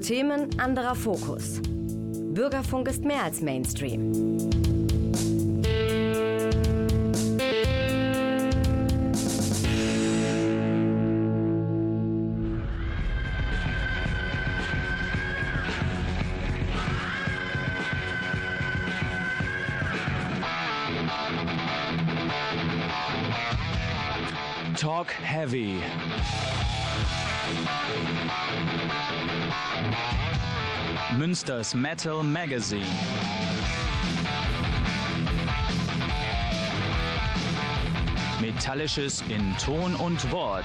Themen, anderer Fokus. Bürgerfunk ist mehr als Mainstream. Münsters Metal Magazine. Metallisches in Ton und Wort.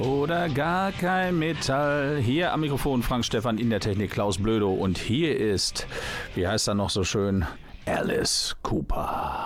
Oder gar kein Metall. Hier am Mikrofon Frank Stefan, in der Technik Klaus Blödo. Und hier ist, wie heißt er noch so schön, Alice Cooper.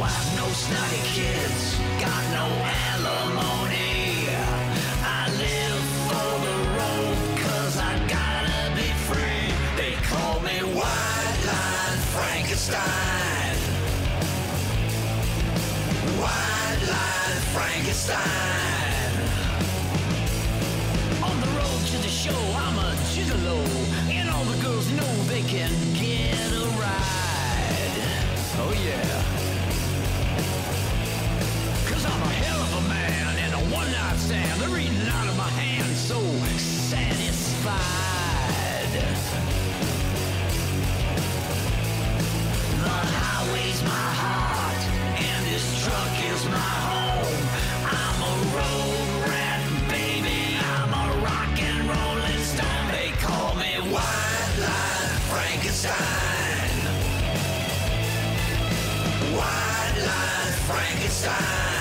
Wife, no snotty kids. Got no alimony. I live for the road cause I gotta be free. They call me White Line Frankenstein. White Line Frankenstein. They're eating out of my hand, so satisfied. The highway's my heart, and this truck is my home. I'm a road rat, baby. I'm a rock and. They call me White Line Frankenstein. White Line Frankenstein.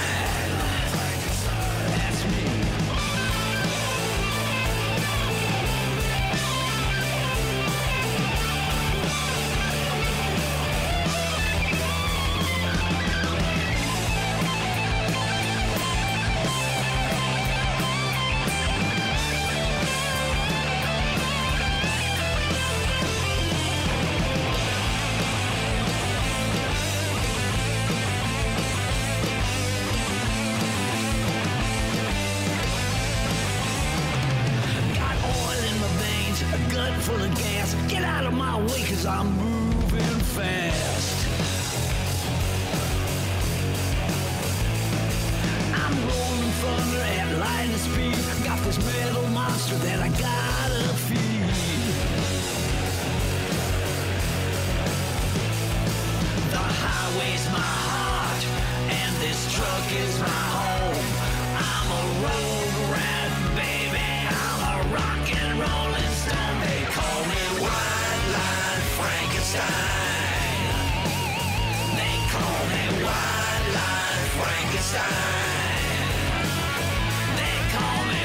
Is my home. I'm a road rat, baby. I'm a rock and stone. They call me Frankenstein. They call me Frankenstein. They call me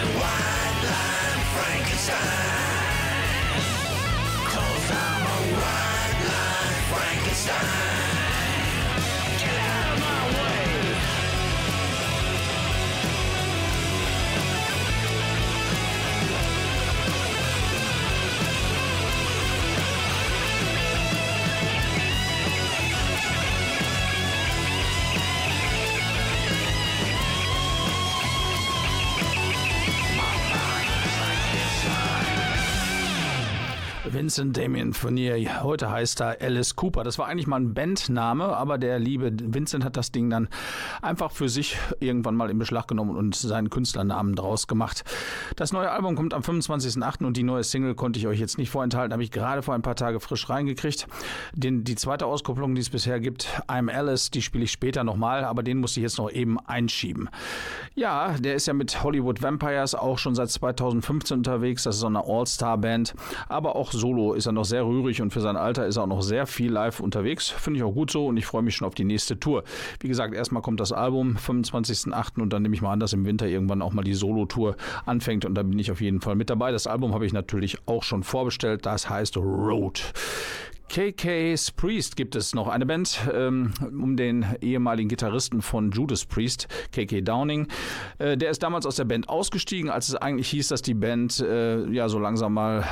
I'm a Frankenstein. Vincent Damien Fournier. Heute heißt er Alice Cooper. Das war eigentlich mal ein Bandname, aber der liebe Vincent hat das Ding dann einfach für sich irgendwann mal in Beschlag genommen und seinen Künstlernamen draus gemacht. Das neue Album kommt am 25.08. und die neue Single konnte ich euch jetzt nicht vorenthalten, habe ich gerade vor ein paar Tagen frisch reingekriegt. Den, die zweite Auskopplung, die es bisher gibt, I'm Alice, die spiele ich später nochmal, aber den musste ich jetzt noch eben einschieben. Ja, der ist ja mit Hollywood Vampires auch schon seit 2015 unterwegs. Das ist so eine All-Star-Band, aber auch solo ist er noch sehr rührig und für sein Alter ist er auch noch sehr viel live unterwegs. Finde ich auch gut so und ich freue mich schon auf die nächste Tour. Wie gesagt, erstmal kommt das Album 25.08. und dann nehme ich mal an, dass im Winter irgendwann auch mal die Solo-Tour anfängt und da bin ich auf jeden Fall mit dabei. Das Album habe ich natürlich auch schon vorbestellt. Das heißt Road. KK's Priest gibt es noch eine Band ähm, um den ehemaligen Gitarristen von Judas Priest, KK Downing. Äh, der ist damals aus der Band ausgestiegen, als es eigentlich hieß, dass die Band äh, ja so langsam mal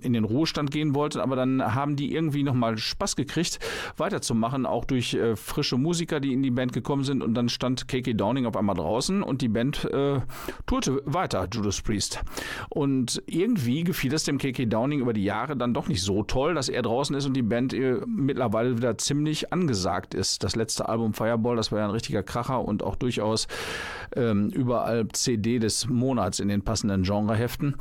in den Ruhestand gehen wollte. Aber dann haben die irgendwie nochmal Spaß gekriegt, weiterzumachen, auch durch äh, frische Musiker, die in die Band gekommen sind. Und dann stand KK Downing auf einmal draußen und die Band äh, tourte weiter, Judas Priest. Und irgendwie gefiel es dem KK Downing über die Jahre dann doch nicht so toll, dass er draußen ist und die Band äh, mittlerweile wieder ziemlich angesagt ist. Das letzte Album Fireball, das war ja ein richtiger Kracher und auch durchaus ähm, überall CD des Monats in den passenden Genreheften.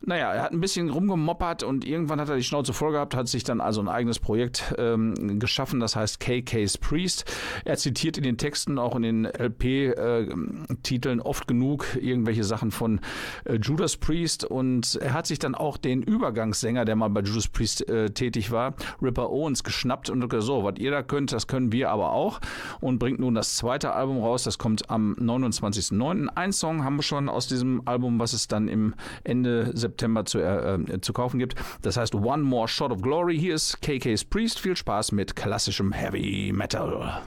Naja, er hat ein bisschen rumgemoppert und irgendwann hat er die Schnauze voll gehabt, hat sich dann also ein eigenes Projekt ähm, geschaffen, das heißt KK's Priest. Er zitiert in den Texten, auch in den LP-Titeln äh, oft genug irgendwelche Sachen von äh, Judas Priest und er hat sich dann auch den Übergangssänger, der mal bei Judas Priest äh, tätig war, Ripper Owens geschnappt und so, was ihr da könnt, das können wir aber auch und bringt nun das zweite Album raus, das kommt am 29.09. Ein Song haben wir schon aus diesem Album, was es dann im Ende September zu, äh, zu kaufen gibt. Das heißt One More Shot of Glory. Hier ist KK's Priest. Viel Spaß mit klassischem Heavy Metal.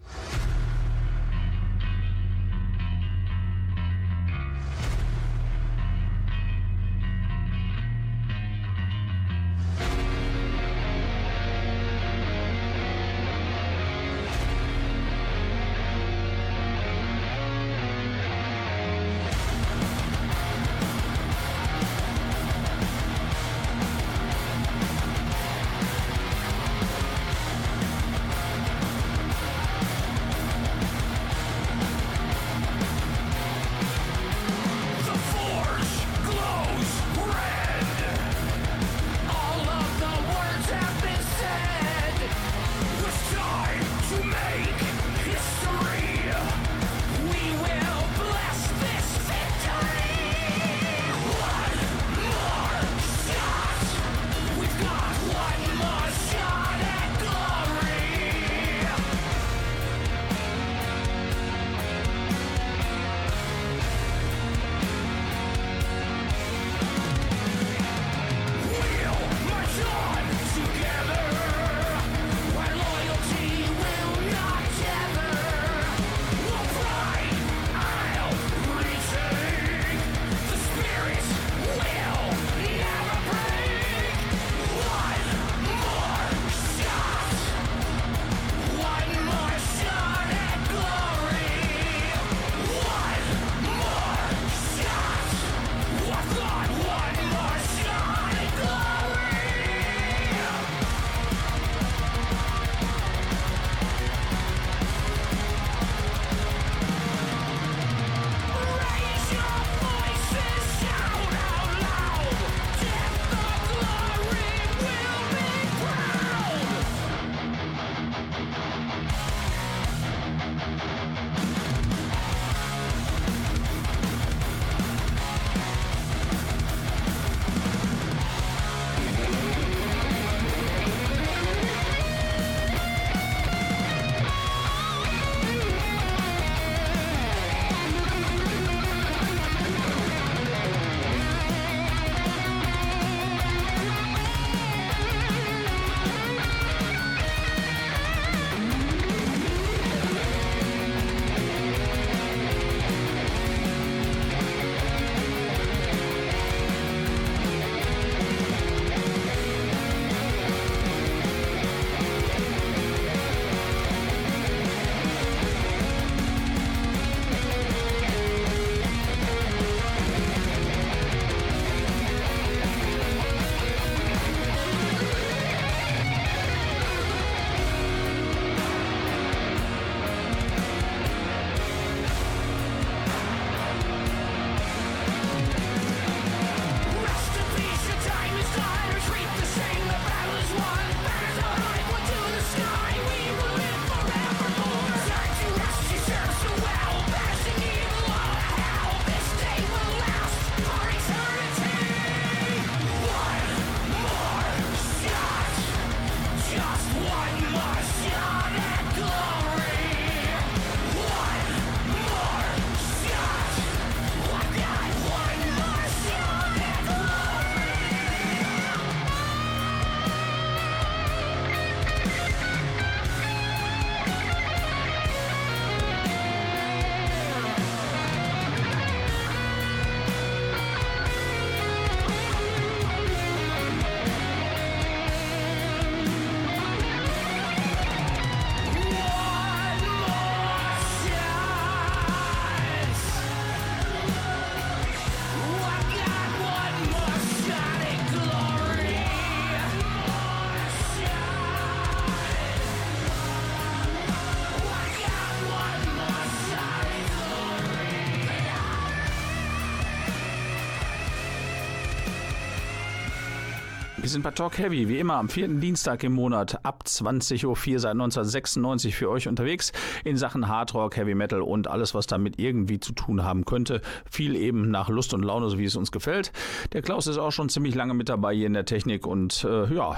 Wir sind bei Talk Heavy, wie immer am vierten Dienstag im Monat ab 20.04 Uhr seit 1996 für euch unterwegs in Sachen Hard Rock, Heavy Metal und alles, was damit irgendwie zu tun haben könnte. Viel eben nach Lust und Laune, so wie es uns gefällt. Der Klaus ist auch schon ziemlich lange mit dabei hier in der Technik und äh, ja,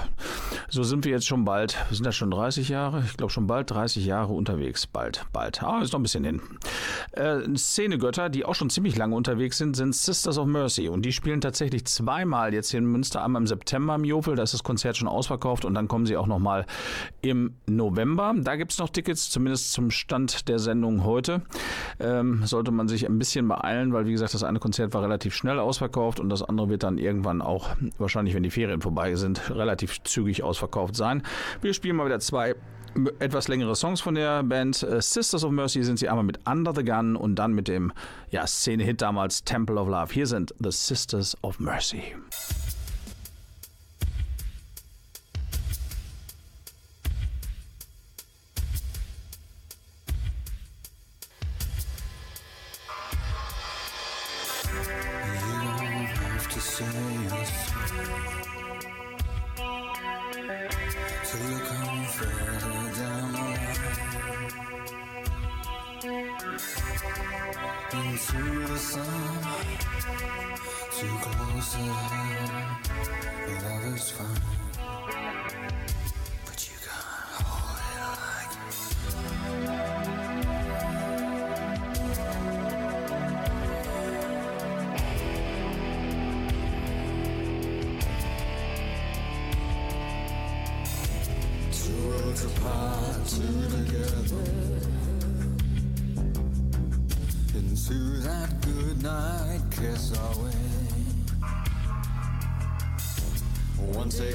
so sind wir jetzt schon bald, sind das schon 30 Jahre? Ich glaube schon bald 30 Jahre unterwegs. Bald, bald. Ah, ist noch ein bisschen hin. Äh, Szenegötter, die auch schon ziemlich lange unterwegs sind, sind Sisters of Mercy und die spielen tatsächlich zweimal jetzt hier in Münster, einmal im September im Jofel, da ist das Konzert schon ausverkauft und dann kommen sie auch nochmal im November. Da gibt es noch Tickets, zumindest zum Stand der Sendung heute. Ähm, sollte man sich ein bisschen beeilen, weil wie gesagt, das eine Konzert war relativ schnell ausverkauft und das andere wird dann irgendwann auch, wahrscheinlich wenn die Ferien vorbei sind, relativ zügig ausverkauft sein. Wir spielen mal wieder zwei etwas längere Songs von der Band. Äh, Sisters of Mercy sind sie einmal mit Under the Gun und dann mit dem ja, Szene-Hit damals Temple of Love. Hier sind The Sisters of Mercy. Into the sun, too close at hand. But love is fine,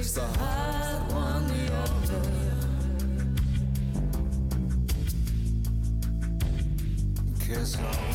One takes the heart, one the other. Kiss our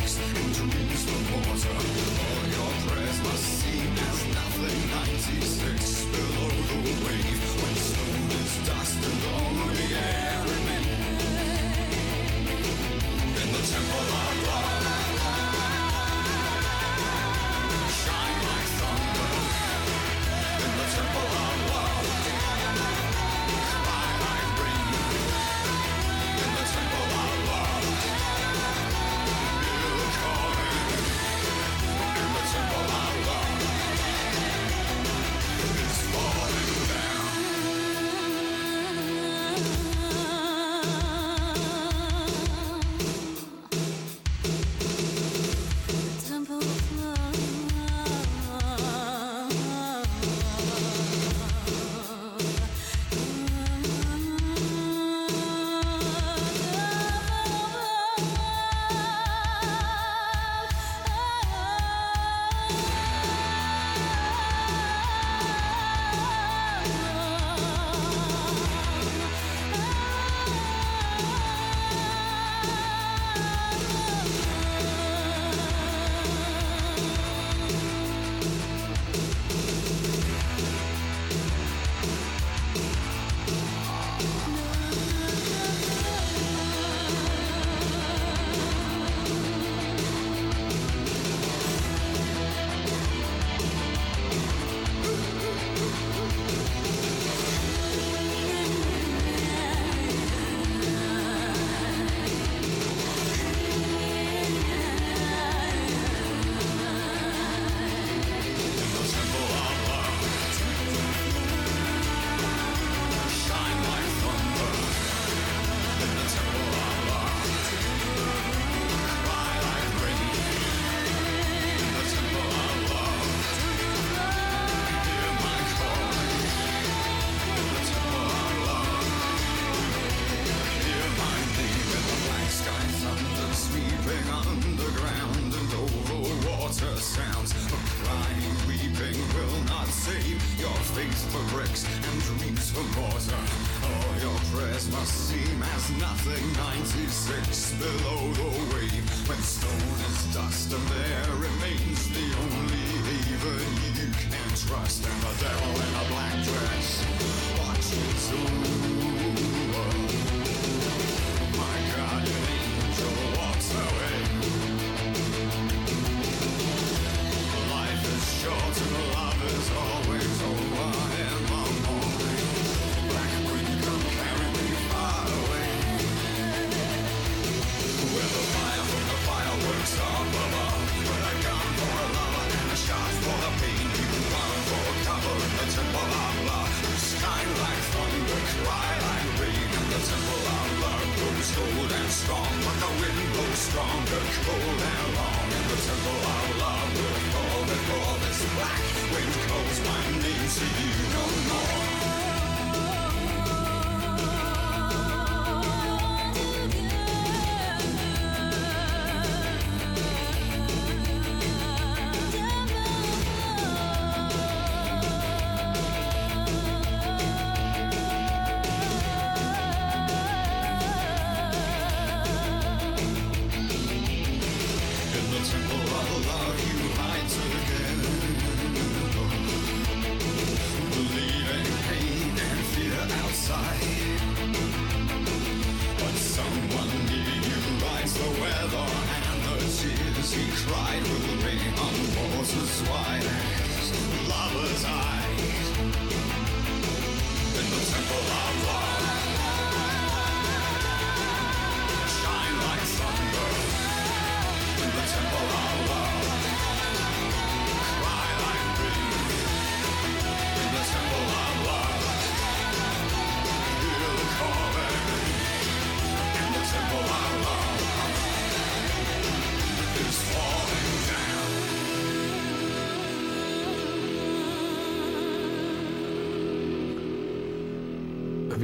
breaks into the water.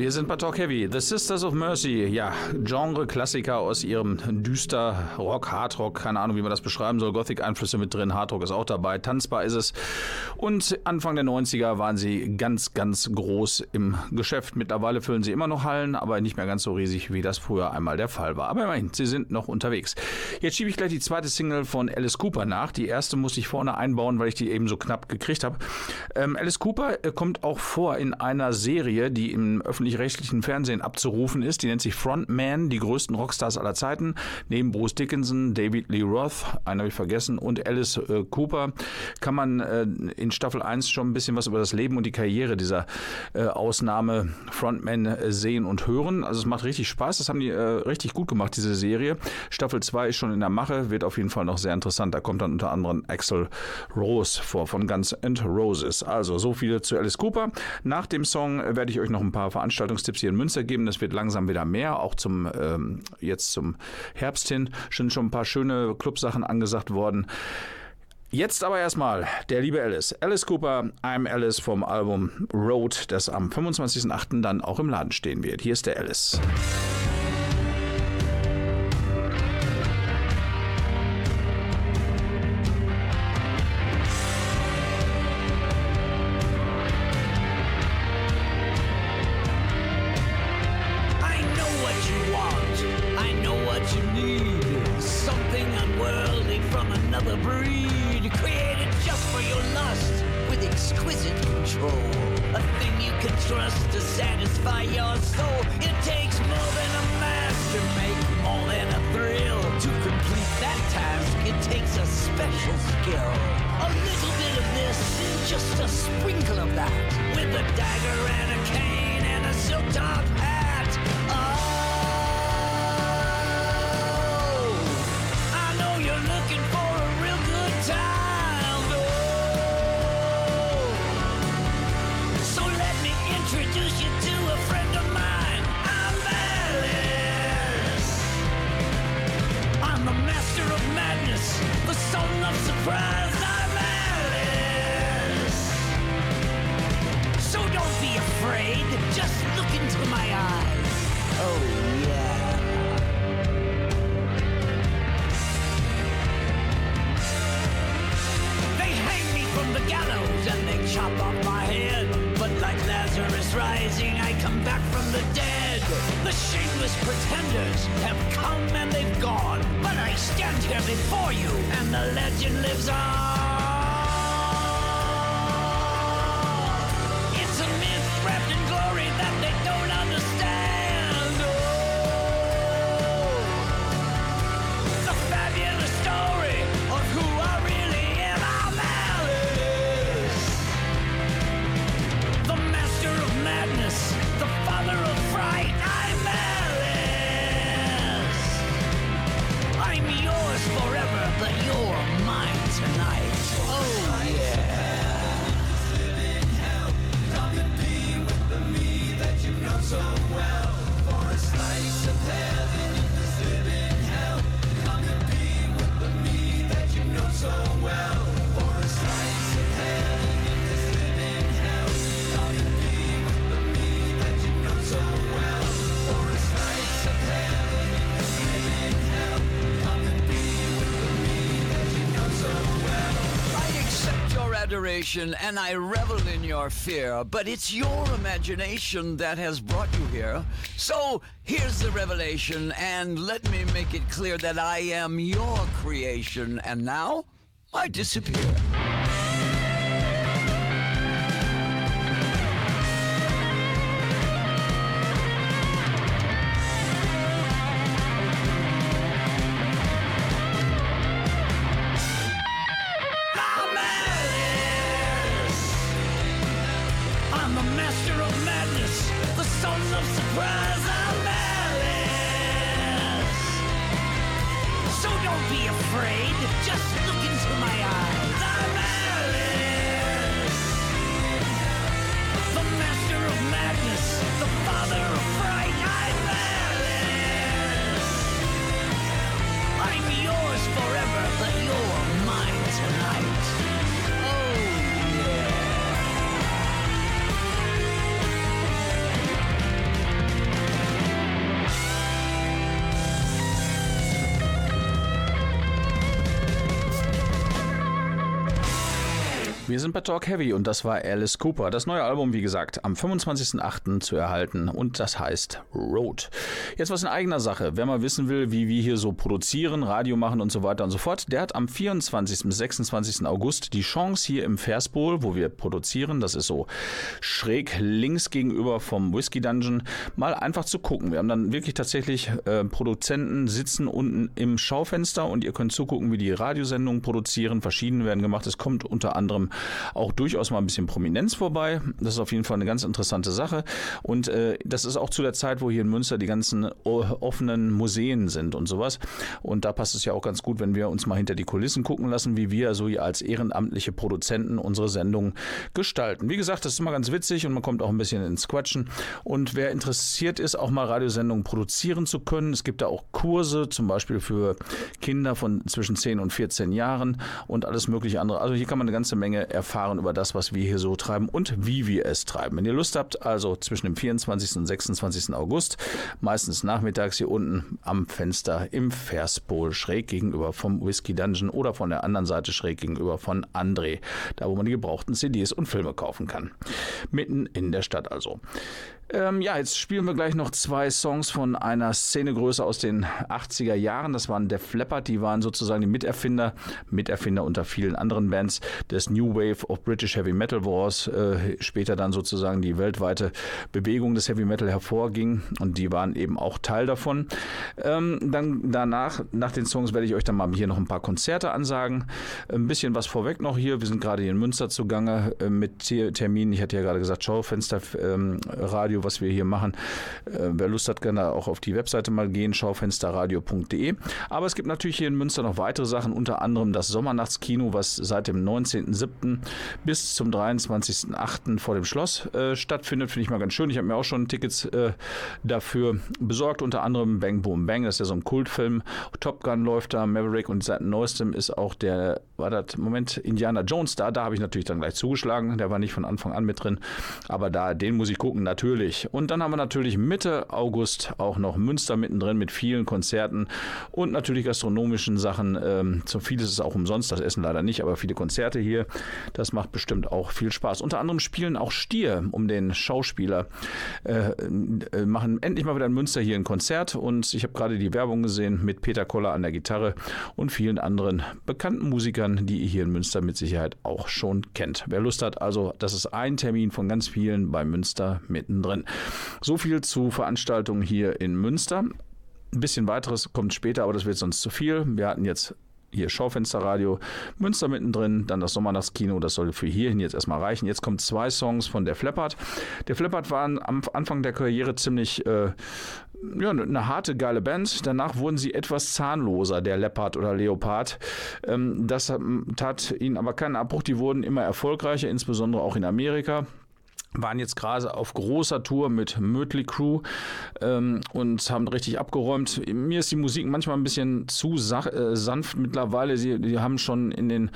Wir sind bei Talk Heavy. The Sisters of Mercy. Ja, Genre-Klassiker aus ihrem düster Rock, Hardrock, keine Ahnung, wie man das beschreiben soll. Gothic-Einflüsse mit drin. Hardrock ist auch dabei. Tanzbar ist es. Und Anfang der 90er waren sie ganz, ganz groß im Geschäft. Mittlerweile füllen sie immer noch Hallen, aber nicht mehr ganz so riesig, wie das früher einmal der Fall war. Aber immerhin, sie sind noch unterwegs. Jetzt schiebe ich gleich die zweite Single von Alice Cooper nach. Die erste musste ich vorne einbauen, weil ich die eben so knapp gekriegt habe. Ähm, Alice Cooper äh, kommt auch vor in einer Serie, die im öffentlich-rechtlichen Fernsehen abzurufen ist. Die nennt sich Frontman, die größten Rockstars aller Zeiten. Neben Bruce Dickinson, David Lee Roth, einen habe ich vergessen, und Alice äh, Cooper kann man äh, in Staffel 1 schon ein bisschen was über das Leben und die Karriere dieser äh, Ausnahme Frontman äh, sehen und hören. Also es macht richtig Spaß. Das haben die äh, richtig gut gemacht, diese Serie. Staffel 2 ist schon in der Mache, wird auf jeden Fall noch sehr interessant. Da kommt dann unter anderem Axel Rose vor von Guns N' Roses. Also so viel zu Alice Cooper. Nach dem Song äh, werde ich euch noch ein paar Veranstaltungstipps hier in Münster geben. Das wird langsam wieder mehr, auch zum ähm, jetzt zum Herbst hin. Sind schon ein paar schöne Clubsachen angesagt worden. Jetzt aber erstmal der liebe Alice. Alice Cooper, I'm Alice vom Album Road, das am 25.08. dann auch im Laden stehen wird. Hier ist der Alice. And I revel in your fear, but it's your imagination that has brought you here. So here's the revelation, and let me make it clear that I am your creation, and now I disappear. Wir sind bei Talk Heavy und das war Alice Cooper. Das neue Album, wie gesagt, am 25.08. zu erhalten und das heißt Road. Jetzt was in eigener Sache. Wer mal wissen will, wie wir hier so produzieren, Radio machen und so weiter und so fort, der hat am 24. bis 26. August die Chance hier im Versbowl, wo wir produzieren, das ist so schräg links gegenüber vom Whiskey Dungeon, mal einfach zu gucken. Wir haben dann wirklich tatsächlich äh, Produzenten sitzen unten im Schaufenster und ihr könnt zugucken, wie die Radiosendungen produzieren. Verschiedene werden gemacht. Es kommt unter anderem auch durchaus mal ein bisschen Prominenz vorbei. Das ist auf jeden Fall eine ganz interessante Sache. Und äh, das ist auch zu der Zeit, wo hier in Münster die ganzen o- offenen Museen sind und sowas. Und da passt es ja auch ganz gut, wenn wir uns mal hinter die Kulissen gucken lassen, wie wir so als ehrenamtliche Produzenten unsere Sendung gestalten. Wie gesagt, das ist immer ganz witzig und man kommt auch ein bisschen ins Quatschen. Und wer interessiert ist, auch mal Radiosendungen produzieren zu können, es gibt da auch Kurse, zum Beispiel für Kinder von zwischen 10 und 14 Jahren und alles mögliche andere. Also hier kann man eine ganze Menge erfahren über das, was wir hier so treiben und wie wir es treiben. Wenn ihr Lust habt, also zwischen dem 24. und 26. August, meistens nachmittags hier unten am Fenster im Verspol, schräg gegenüber vom Whiskey Dungeon oder von der anderen Seite schräg gegenüber von André, da wo man die gebrauchten CDs und Filme kaufen kann. Mitten in der Stadt also. Ähm, ja, jetzt spielen wir gleich noch zwei Songs von einer Szenegröße aus den 80er Jahren. Das waren Def Leppard, die waren sozusagen die Miterfinder, Miterfinder unter vielen anderen Bands des New Wave of British Heavy Metal Wars, äh, später dann sozusagen die weltweite Bewegung des Heavy Metal hervorging und die waren eben auch Teil davon. Ähm, dann danach, nach den Songs werde ich euch dann mal hier noch ein paar Konzerte ansagen. Ein bisschen was vorweg noch hier. Wir sind gerade hier in Münster zugange äh, mit Te- Terminen. Ich hatte ja gerade gesagt, Schaufenster ähm, Radio, was wir hier machen. Äh, wer Lust hat, da auch auf die Webseite mal gehen, schaufensterradio.de. Aber es gibt natürlich hier in Münster noch weitere Sachen, unter anderem das Sommernachtskino, was seit dem 19.07. bis zum 23.08. vor dem Schloss äh, stattfindet. Finde ich mal ganz schön. Ich habe mir auch schon Tickets äh, dafür besorgt, unter anderem Bang Boom Bang, das ist ja so ein Kultfilm. Top Gun läuft da, Maverick und seit neuestem ist auch der, war das, Moment, Indiana Jones da. Da habe ich natürlich dann gleich zugeschlagen. Der war nicht von Anfang an mit drin. Aber da, den muss ich gucken, natürlich. Möglich. Und dann haben wir natürlich Mitte August auch noch Münster mittendrin mit vielen Konzerten und natürlich gastronomischen Sachen. Ähm, so vieles ist auch umsonst, das Essen leider nicht, aber viele Konzerte hier. Das macht bestimmt auch viel Spaß. Unter anderem spielen auch Stier um den Schauspieler. Äh, äh, machen endlich mal wieder in Münster hier ein Konzert und ich habe gerade die Werbung gesehen mit Peter Koller an der Gitarre und vielen anderen bekannten Musikern, die ihr hier in Münster mit Sicherheit auch schon kennt. Wer Lust hat, also das ist ein Termin von ganz vielen bei Münster mittendrin. So viel zu Veranstaltungen hier in Münster. Ein bisschen weiteres kommt später, aber das wird sonst zu viel. Wir hatten jetzt hier Schaufensterradio, Münster mittendrin, dann das Sommernachtskino, das soll für hierhin jetzt erstmal reichen. Jetzt kommen zwei Songs von der Flappert. Der Flappert waren am Anfang der Karriere ziemlich äh, ja, eine harte, geile Band. Danach wurden sie etwas zahnloser, der Leopard oder Leopard. Ähm, das ähm, tat ihnen aber keinen Abbruch. Die wurden immer erfolgreicher, insbesondere auch in Amerika waren jetzt gerade auf großer Tour mit Mötley Crew ähm, und haben richtig abgeräumt. Mir ist die Musik manchmal ein bisschen zu äh, sanft mittlerweile. Sie die haben schon in den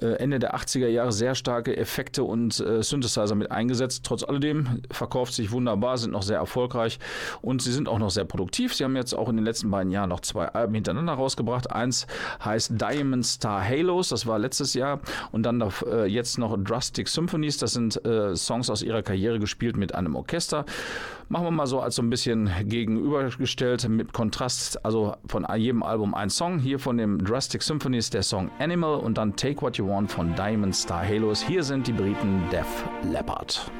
äh, Ende der 80er Jahre sehr starke Effekte und äh, Synthesizer mit eingesetzt. Trotz alledem verkauft sich wunderbar, sind noch sehr erfolgreich und sie sind auch noch sehr produktiv. Sie haben jetzt auch in den letzten beiden Jahren noch zwei Alben hintereinander rausgebracht. Eins heißt Diamond Star Halos, das war letztes Jahr und dann äh, jetzt noch Drastic Symphonies, das sind äh, Songs aus ihrer Karriere gespielt mit einem Orchester. Machen wir mal so als so ein bisschen gegenübergestellt mit Kontrast, also von jedem Album ein Song. Hier von dem Drastic Symphonies der Song Animal und dann Take What You Want von Diamond Star Halos. Hier sind die Briten Def Leppard.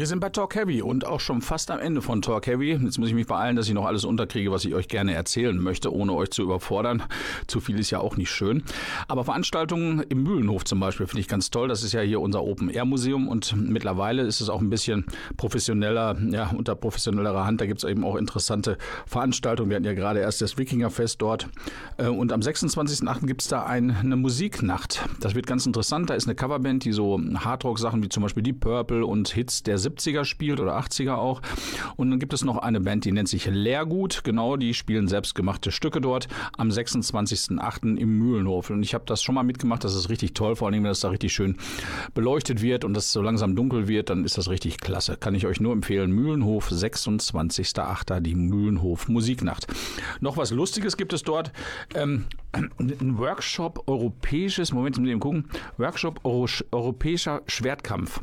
Wir sind bei Talk Heavy und auch schon fast am Ende von Talk Heavy. Jetzt muss ich mich beeilen, dass ich noch alles unterkriege, was ich euch gerne erzählen möchte, ohne euch zu überfordern. Zu viel ist ja auch nicht schön. Aber Veranstaltungen im Mühlenhof zum Beispiel finde ich ganz toll. Das ist ja hier unser Open-Air-Museum und mittlerweile ist es auch ein bisschen professioneller, ja, unter professionellerer Hand. Da gibt es eben auch interessante Veranstaltungen. Wir hatten ja gerade erst das Wikingerfest dort. Äh, Und am 26.08. gibt es da ein, eine Musiknacht. Das wird ganz interessant. Da ist eine Coverband, die so Hardrock-Sachen wie zum Beispiel die Purple und Hits der 70er spielt oder 80er auch. Und dann gibt es noch eine Band, die nennt sich Leergut. Genau, die spielen selbstgemachte Stücke dort am 26.08. im Mühlenhof. Und ich habe das schon mal mitgemacht. Das ist richtig toll, vor allem, wenn das da richtig schön beleuchtet wird und das so langsam dunkel wird, dann ist das richtig klasse. Kann ich euch nur empfehlen. Mühlenhof, 26.08. die Mühlenhof Musiknacht. Noch was Lustiges gibt es dort. Ähm, ein Workshop europäisches, Moment, muss eben gucken, Workshop Euro, europäischer Schwertkampf.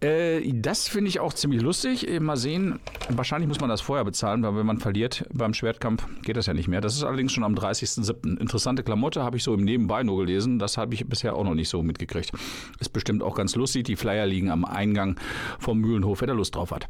Äh, das finde ich auch ziemlich lustig. Äh, Mal sehen, wahrscheinlich muss man das vorher bezahlen, weil wenn man verliert beim Schwertkampf, geht das ja nicht mehr. Das ist allerdings schon am 30.07. Interessante Klamotte habe ich so im Nebenbei nur gelesen. Das habe ich bisher auch noch nicht so mitgekriegt. Ist bestimmt auch ganz lustig. Die Flyer liegen am Eingang vom Mühlenhof, wer da Lust drauf hat.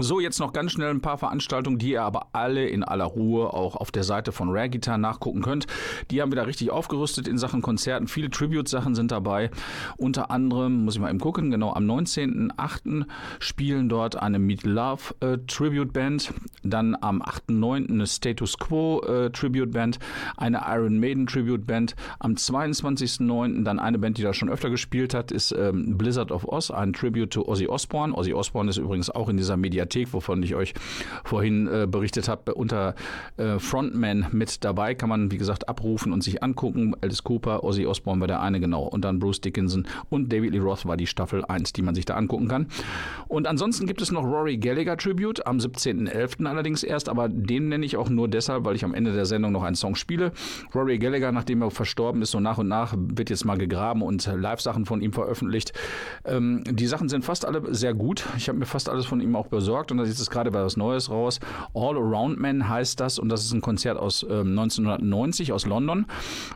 So, jetzt noch ganz schnell ein paar Veranstaltungen, die ihr aber alle in aller Ruhe auch auf der Seite von Rare Guitar nachgucken könnt. Die haben wieder richtig aufgerüstet in Sachen Konzerten. Viele Tribute-Sachen sind dabei. Unter anderem, muss ich mal eben gucken, genau am 19.08. spielen dort eine Meet Love äh, Tribute Band. Dann am 8.9. eine Status Quo äh, Tribute Band. Eine Iron Maiden Tribute Band. Am 22.09. dann eine Band, die da schon öfter gespielt hat, ist ähm, Blizzard of Oz, ein Tribute to Ozzy Osbourne. Ozzy Osbourne ist übrigens auch in dieser Mediathek, wovon ich euch vorhin äh, berichtet habe, unter äh, Frontman mit dabei. Kann man, wie gesagt, abrufen und sich angucken. Alice Cooper, Ozzy Osbourne war der eine, genau. Und dann Bruce Dickinson und David Lee Roth war die Staffel 1, die man sich da angucken kann. Und ansonsten gibt es noch Rory Gallagher Tribute am 17.11. allerdings erst, aber den nenne ich auch nur deshalb, weil ich am Ende der Sendung noch einen Song spiele. Rory Gallagher, nachdem er verstorben ist, so nach und nach wird jetzt mal gegraben und Live-Sachen von ihm veröffentlicht. Ähm, die Sachen sind fast alle sehr gut. Ich habe mir fast alles von ihm auch besorgt und da ist es gerade was Neues raus. All Around Man heißt das und das ist ein Konzert aus ähm, 1990 aus London.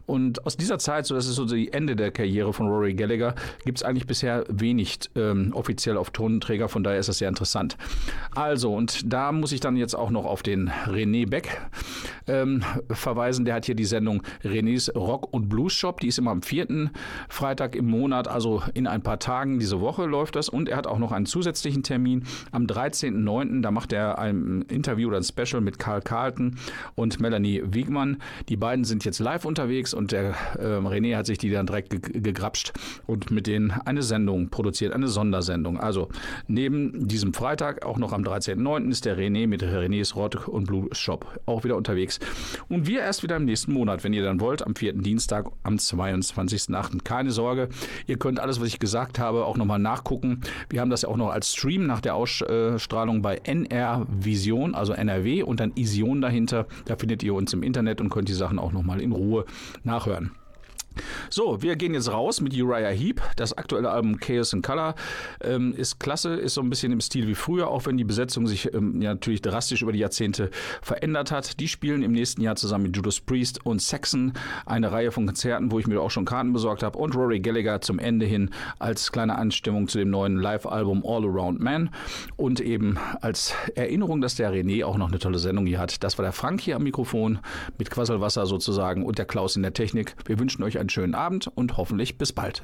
Und aus dieser Zeit, so das ist so die Ende der Karriere von Rory Gallagher, gibt es eigentlich bisher wenig ähm, offiziell auf Tonenträger, von daher ist das sehr interessant. Also, und da muss ich dann jetzt auch noch auf den René Beck ähm, verweisen. Der hat hier die Sendung Renés Rock und Blues Shop. Die ist immer am vierten Freitag im Monat, also in ein paar Tagen diese Woche läuft das. Und er hat auch noch einen zusätzlichen Termin am 13.09. Da macht er ein Interview oder ein Special mit Karl Carlton und Melanie Wiegmann. Die beiden sind jetzt live unterwegs und der äh, René hat sich die dann direkt ge gegrapscht und mit denen eine Sendung produziert, eine Sondersendung. Also neben diesem Freitag, auch noch am 13.09. ist der René mit Renés Rock und Blues Shop auch wieder unterwegs. Und wir erst wieder im nächsten Monat, wenn ihr dann wollt, am vierten Dienstag am 22.08. Keine Sorge, ihr könnt alles, was ich gesagt habe, auch nochmal nachgucken. Wir haben das ja auch noch als Stream nach der Ausstrahlung bei NR Vision, also NRW und dann Ision dahinter. Da findet ihr uns im Internet und könnt die Sachen auch nochmal in Ruhe nachhören. So, wir gehen jetzt raus mit Uriah Heep. Das aktuelle Album Chaos in Color ähm, ist klasse, ist so ein bisschen im Stil wie früher, auch wenn die Besetzung sich ähm, ja, natürlich drastisch über die Jahrzehnte verändert hat. Die spielen im nächsten Jahr zusammen mit Judas Priest und Saxon eine Reihe von Konzerten, wo ich mir auch schon Karten besorgt habe. Und Rory Gallagher zum Ende hin als kleine Anstimmung zu dem neuen Live-Album All Around Man. Und eben als Erinnerung, dass der René auch noch eine tolle Sendung hier hat. Das war der Frank hier am Mikrofon mit Quasselwasser sozusagen und der Klaus in der Technik. Wir wünschen euch einen schönen Abend und hoffentlich bis bald.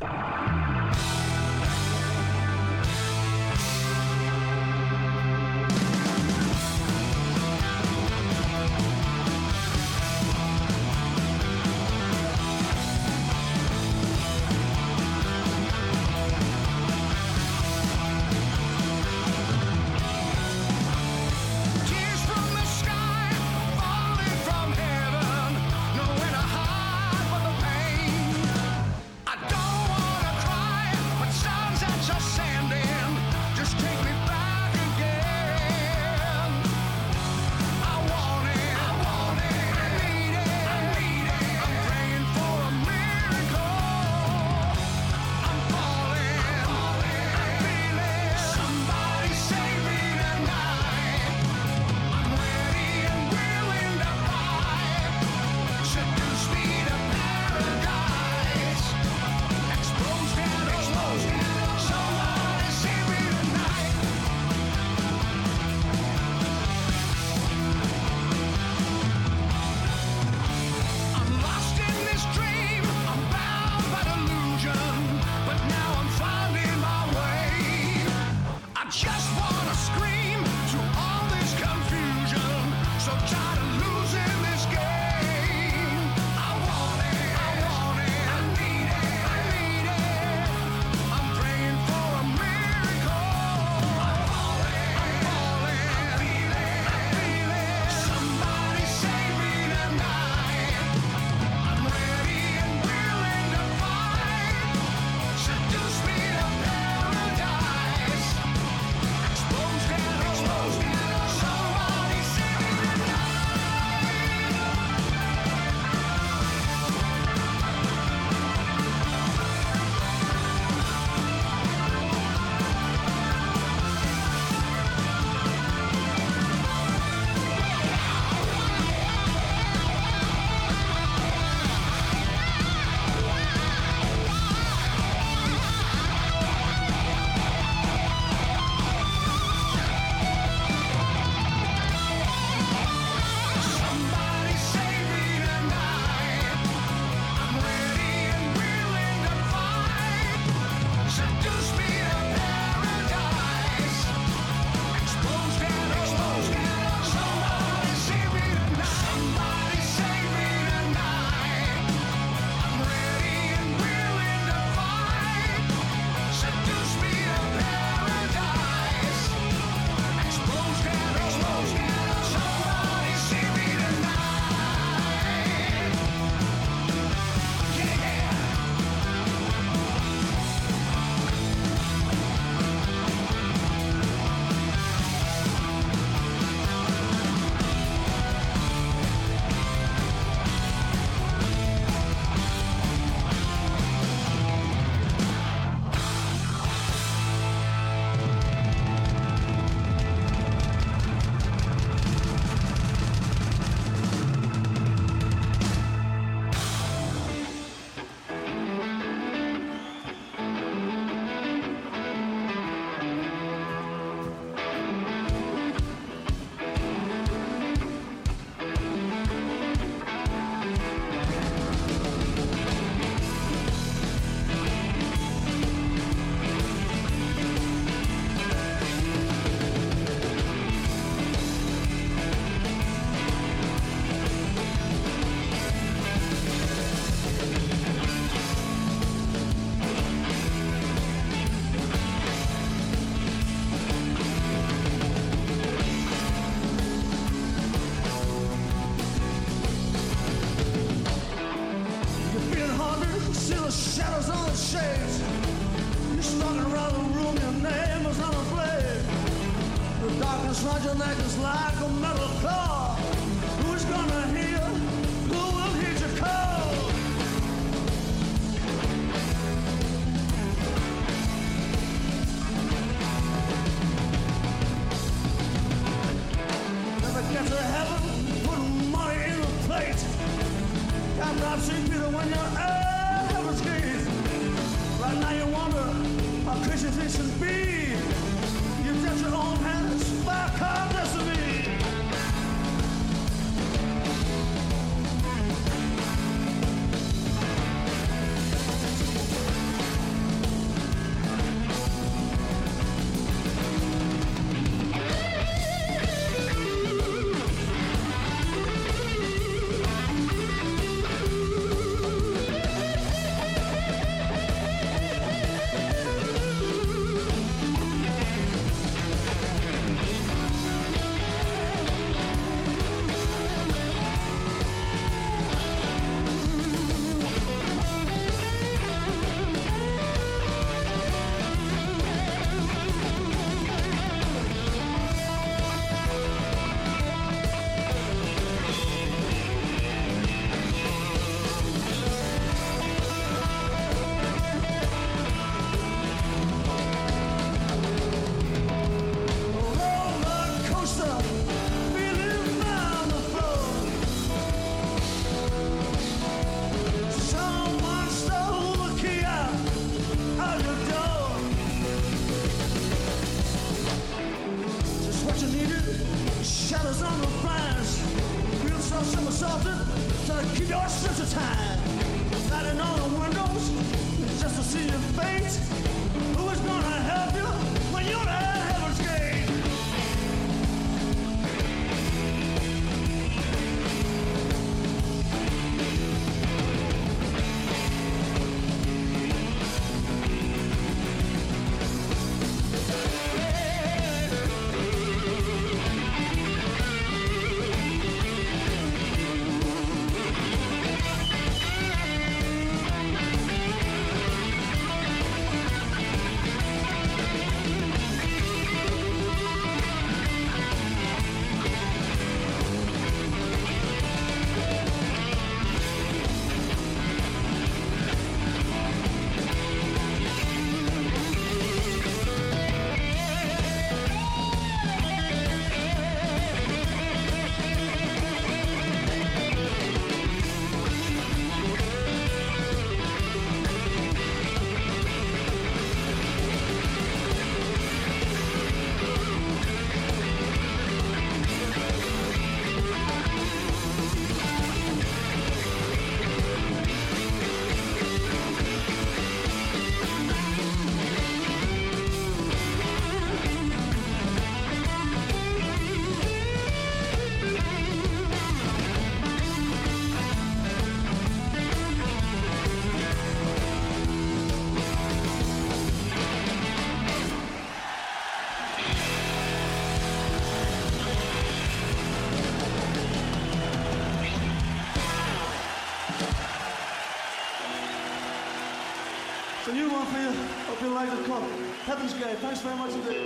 Heaven's Thanks very much.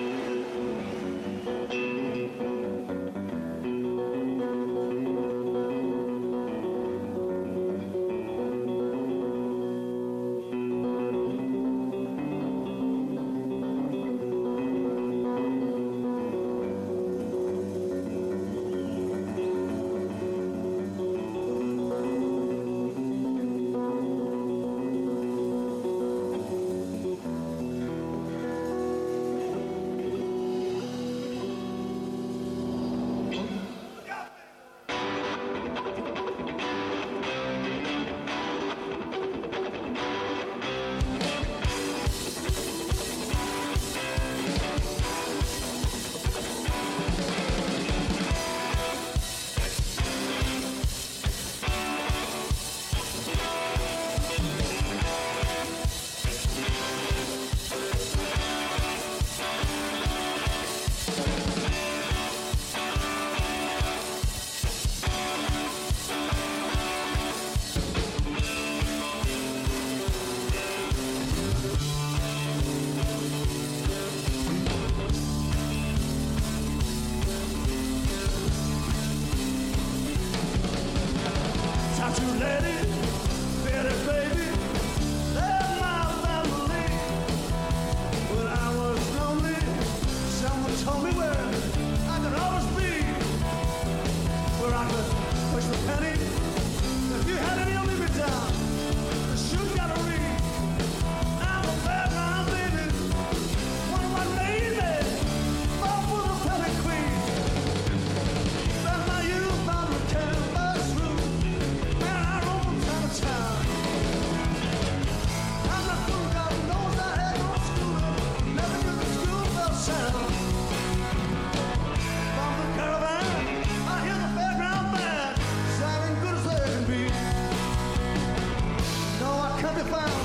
Can't be found.